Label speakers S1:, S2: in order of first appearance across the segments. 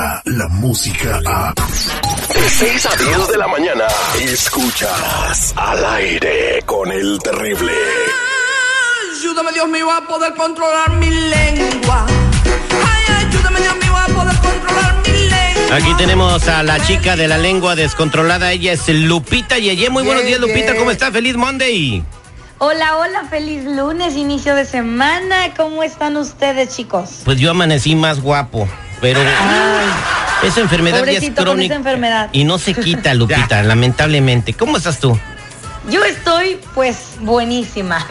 S1: llega la música a...
S2: De 6 a 10 de la mañana, escuchas al aire con el terrible.
S3: Ayúdame Dios mío a poder controlar mi lengua. Ay, ayúdame Dios mío a poder controlar mi lengua.
S4: Aquí tenemos a la chica de la lengua descontrolada. Ella es Lupita Yeye. Muy buenos días, Lupita. ¿Cómo está? Feliz Monday.
S5: Hola, hola, feliz lunes, inicio de semana. ¿Cómo están ustedes, chicos?
S4: Pues yo amanecí más guapo, pero esa enfermedad ya es crónica
S5: esa enfermedad.
S4: y no se quita, Lupita, lamentablemente. ¿Cómo estás tú?
S5: Yo estoy, pues, buenísima.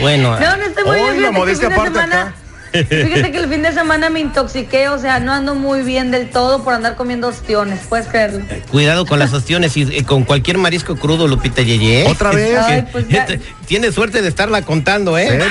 S4: Bueno,
S5: No, no estoy muy
S6: Hoy
S5: bien.
S6: la
S5: Fíjate que el
S6: modestia
S5: fin de
S6: aparte
S5: semana-
S6: acá.
S5: Fíjate que el fin de semana me intoxiqué, o sea, no ando muy bien del todo por andar comiendo ostiones, puedes creerlo.
S4: cuidado con las ostiones y eh, con cualquier marisco crudo, Lupita Yeye. ¿eh?
S6: ¿Otra vez?
S5: Ay, pues ya-
S4: Tienes suerte de estarla contando, ¿eh?
S6: ¿Serio?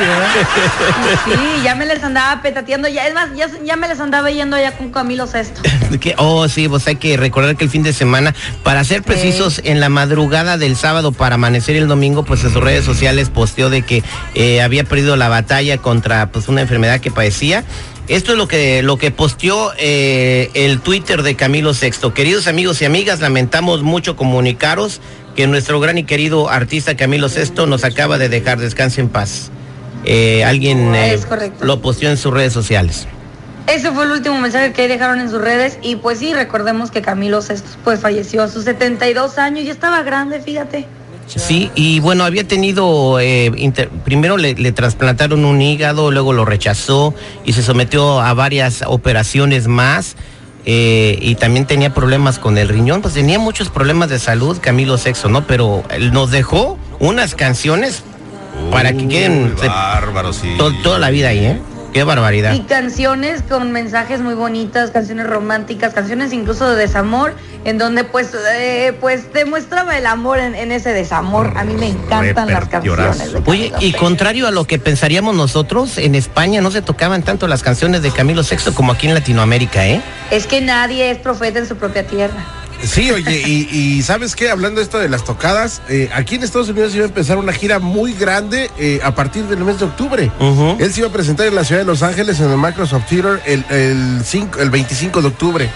S5: Sí, ya me les andaba petateando, ya, es más, ya, ya me les andaba yendo allá con Camilo Sesto.
S4: Que- Oh, sí, pues hay que recordar que el fin de semana, para ser precisos, en la madrugada del sábado para amanecer el domingo, pues en sus redes sociales posteó de que eh, había perdido la batalla contra pues una enfermedad que padecía. Esto es lo que lo que posteó eh, el Twitter de Camilo Sexto. Queridos amigos y amigas, lamentamos mucho comunicaros que nuestro gran y querido artista Camilo Sexto nos acaba de dejar. Descanse en paz. Eh, alguien eh, lo posteó en sus redes sociales.
S5: Ese fue el último mensaje que dejaron en sus redes y pues sí, recordemos que Camilo Sesto pues falleció a sus 72 años, ya estaba grande, fíjate.
S4: Sí, y bueno, había tenido, eh, inter- primero le, le trasplantaron un hígado, luego lo rechazó y se sometió a varias operaciones más. Eh, y también tenía problemas con el riñón, pues tenía muchos problemas de salud, Camilo Sexo, ¿no? Pero él nos dejó unas canciones para que queden
S6: Bárbaro, sí.
S4: to- toda la vida ahí, ¿eh? Qué barbaridad.
S5: Y canciones con mensajes muy bonitas, canciones románticas, canciones incluso de desamor, en donde pues eh, pues demuestraba el amor en, en ese desamor. A mí me encantan las canciones. de
S4: Oye, y contrario a lo que pensaríamos nosotros, en España no se tocaban tanto las canciones de Camilo Sexto como aquí en Latinoamérica, ¿eh?
S5: Es que nadie es profeta en su propia tierra.
S7: Sí, oye, y, y ¿sabes qué? Hablando esto de las tocadas, eh, aquí en Estados Unidos iba a empezar una gira muy grande eh, a partir del mes de octubre. Él se iba a presentar en la ciudad de Los Ángeles en el Microsoft Theater el, el, 5 el 25 de octubre.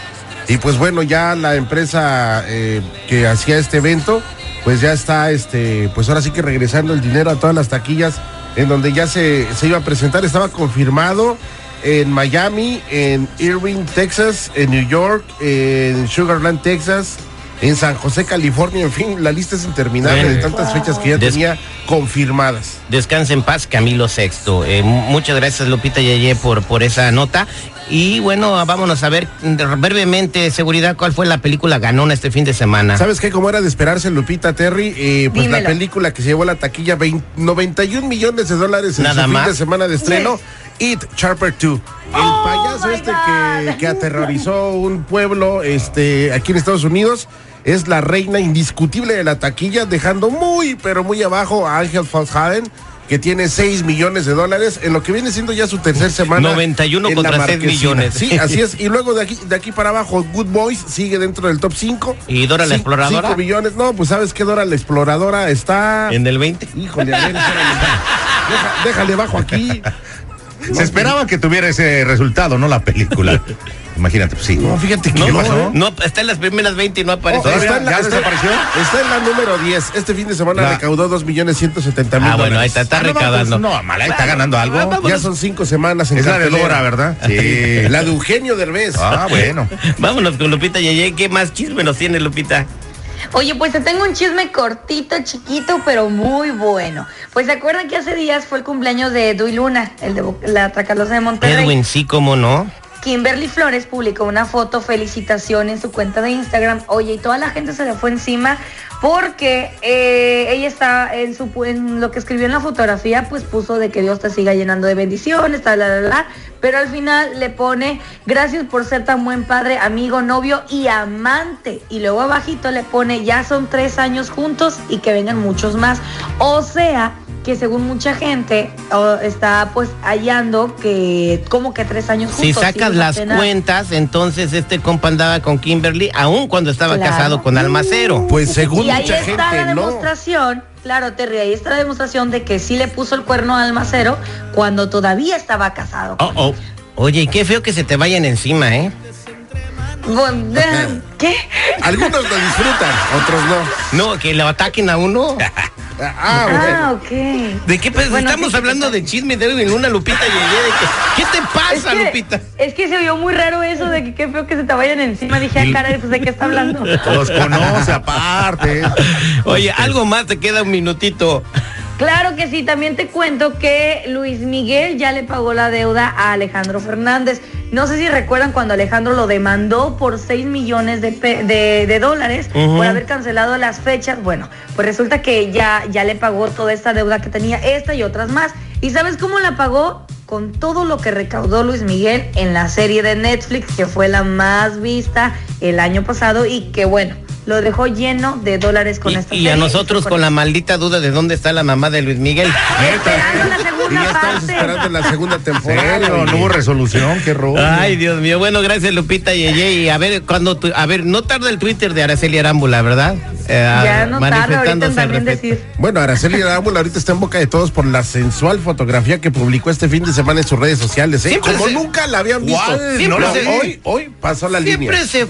S7: Y pues bueno, ya la empresa eh, que hacía este evento, pues ya está, este, pues ahora sí que regresando el dinero a todas las taquillas en donde ya se, se iba a presentar. Estaba confirmado en Miami, en Irving, Texas, en New York, en Sugarland, Texas, en San José, California, en fin, la lista es interminable de tantas fechas que ya
S4: Des-
S7: tenía confirmadas.
S4: Descanse en paz, Camilo Sexto. Eh, mu- muchas gracias, Lupita Yeye, por, por esa nota. Y bueno, vámonos a ver mm, brevemente, seguridad, cuál fue la película ganona este fin de semana.
S7: ¿Sabes qué? Como era de esperarse, Lupita Terry, eh, pues la película que se llevó a la taquilla 20 91 millones de dólares en
S4: Nada
S7: su
S4: más.
S7: fin de semana de estreno. It, Sharper 2. El
S5: Oh,
S7: payaso este que, que aterrorizó un pueblo este, aquí en Estados Unidos es la reina indiscutible de la taquilla, dejando muy, pero muy abajo a Ángel Falshaden, que tiene 6 millones de dólares en lo que viene siendo ya su tercer semana.
S4: 91
S7: en
S4: contra
S7: la
S4: 6
S7: marquesina.
S4: millones.
S7: Sí, así es. Y luego de aquí, de aquí para abajo, Good Boys sigue dentro del top 5.
S4: ¿Y Dora la Exploradora?
S7: 5 millones. No, pues sabes que Dora la exploradora está.
S4: En el 20.
S7: Híjole, a ver. Deja- déjale bajo aquí.
S6: Se esperaba que tuviera ese resultado, ¿no? La película. Imagínate, pues sí.
S7: No, fíjate que
S4: No,
S7: no,
S4: no, está en las primeras 20 y no aparece.
S7: Oh, está en la-
S6: ¿Ya
S7: está-
S6: desapareció?
S7: Está en la número 10. Este fin de semana
S6: La-
S7: recaudó 2 millones 170 mil
S4: Ah, bueno, ahí está, está
S6: Ah, no,
S4: recaudando.
S6: pues, no, mala, está ganando algo.
S7: Ya son 5 semanas en
S6: Es la de
S7: cartelera.
S6: Dora, ¿verdad? Sí.
S7: La de Eugenio Derbez.
S6: Ah, bueno.
S4: Vámonos con Lupita Yeye. ¿Qué más chisme nos tiene, Lupita?
S5: Oye, pues te tengo un chisme cortito, chiquito, pero muy bueno. Pues se acuerdan que hace días fue el cumpleaños de Edwin Luna, el de la Tracalosa de Monterrey.
S4: Edwin, sí, cómo no.
S5: Kimberly Flores publicó una foto felicitación en su cuenta de Instagram. Oye, y toda la gente se le fue encima porque eh, ella está en su lo que escribió en la fotografía, pues puso de que Dios te siga llenando de bendiciones, tal, bla, bla, bla. Pero al final le pone gracias por ser tan buen padre, amigo, novio y amante. Y luego abajito le pone ya son tres años juntos y que vengan muchos más. O sea que según mucha gente oh, está pues hallando que como que tres años juntos.
S4: Si sacas
S5: sí,
S4: las cuentas, entonces este compa andaba con Kimberly, aún cuando estaba
S5: Claro.
S4: casado con Almacero.
S7: Pues según
S5: Y ahí
S7: mucha
S5: está la
S7: gente, no.
S5: demostración, claro, Terry, ahí está la demostración de que sí le puso el cuerno a Almacero cuando todavía estaba casado.
S4: Oh, oh. Oye, y qué feo que se te vayan encima, ¿eh?
S5: Eh, ¿Qué?
S7: Algunos lo disfrutan, otros no.
S4: No, que lo ataquen a uno.
S7: Ah, bueno.
S5: Ah, ok.
S4: ¿De qué? Pues
S5: Bueno,
S4: estamos
S5: sí,
S4: hablando
S5: sí,
S4: de chisme de en una Lupita y de que, ¿Qué te pasa,
S5: es que,
S4: Lupita?
S5: Es que se vio muy raro eso de que qué feo que se te vayan encima. Dije, ah, caray, pues de qué está hablando.
S6: Los conoce aparte.
S4: Oye, algo más, te queda un minutito.
S5: Claro que sí, también te cuento que Luis Miguel ya le pagó la deuda a Alejandro Fernández. No sé si recuerdan cuando Alejandro lo demandó por 6 millones de, de- de dólares por haber cancelado las fechas. Bueno, pues resulta que ya, ya le pagó toda esta deuda que tenía, esta y otras más. ¿Y sabes cómo la pagó? Con todo lo que recaudó Luis Miguel en la serie de Netflix, que fue la más vista el año pasado y que bueno, lo dejó lleno de dólares con
S4: Y,
S5: esta
S4: y
S5: serie.
S4: a nosotros con la maldita duda de dónde está la mamá de Luis Miguel.
S5: Esperando la
S7: Y
S5: segunda
S7: ya estamos
S5: parte.
S7: esperando la segunda temporada.
S6: Serio, no hubo resolución, qué rollo.
S4: Ay, Dios mío. Bueno, gracias, Lupita y Yeye. Y a ver, cuando tu- a ver, no tarda el Twitter de Araceli Arámbula, ¿verdad? Eh,
S5: Ya no tarda ahorita también decir.
S7: Bueno, Araceli Arámbula ahorita está en boca de todos por la sensual fotografía que publicó este fin de semana en sus redes sociales, ¿eh?
S4: Siempre
S7: Como
S4: se-
S7: nunca la habían visto.
S4: Siempre
S7: No,
S4: se-
S7: hoy, hoy pasó la
S4: Siempre
S7: línea.
S4: se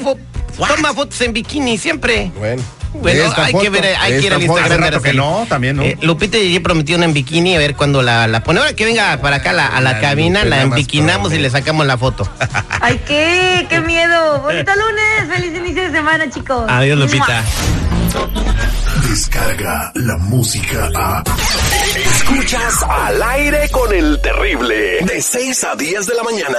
S4: toma fotos en bikini, siempre.
S7: Bueno,
S4: Bueno, hay
S7: foto,
S4: que ver, hay que ir al Instagram de
S6: rato que no, también, ¿no?
S4: Eh, Lupita y Yeye prometieron en bikini, a ver cuándo la, la pone. Ahora que venga para acá la- a la
S7: La
S4: cabina,
S7: Lupe
S4: la embiquinamos y le sacamos la foto.
S5: Ay, qué, qué miedo. Bonito lunes, feliz inicio de semana, chicos.
S4: Adiós, Lupita.
S1: Descarga la música a.
S2: Escuchas al aire con el terrible. De 6 a 10 de la mañana.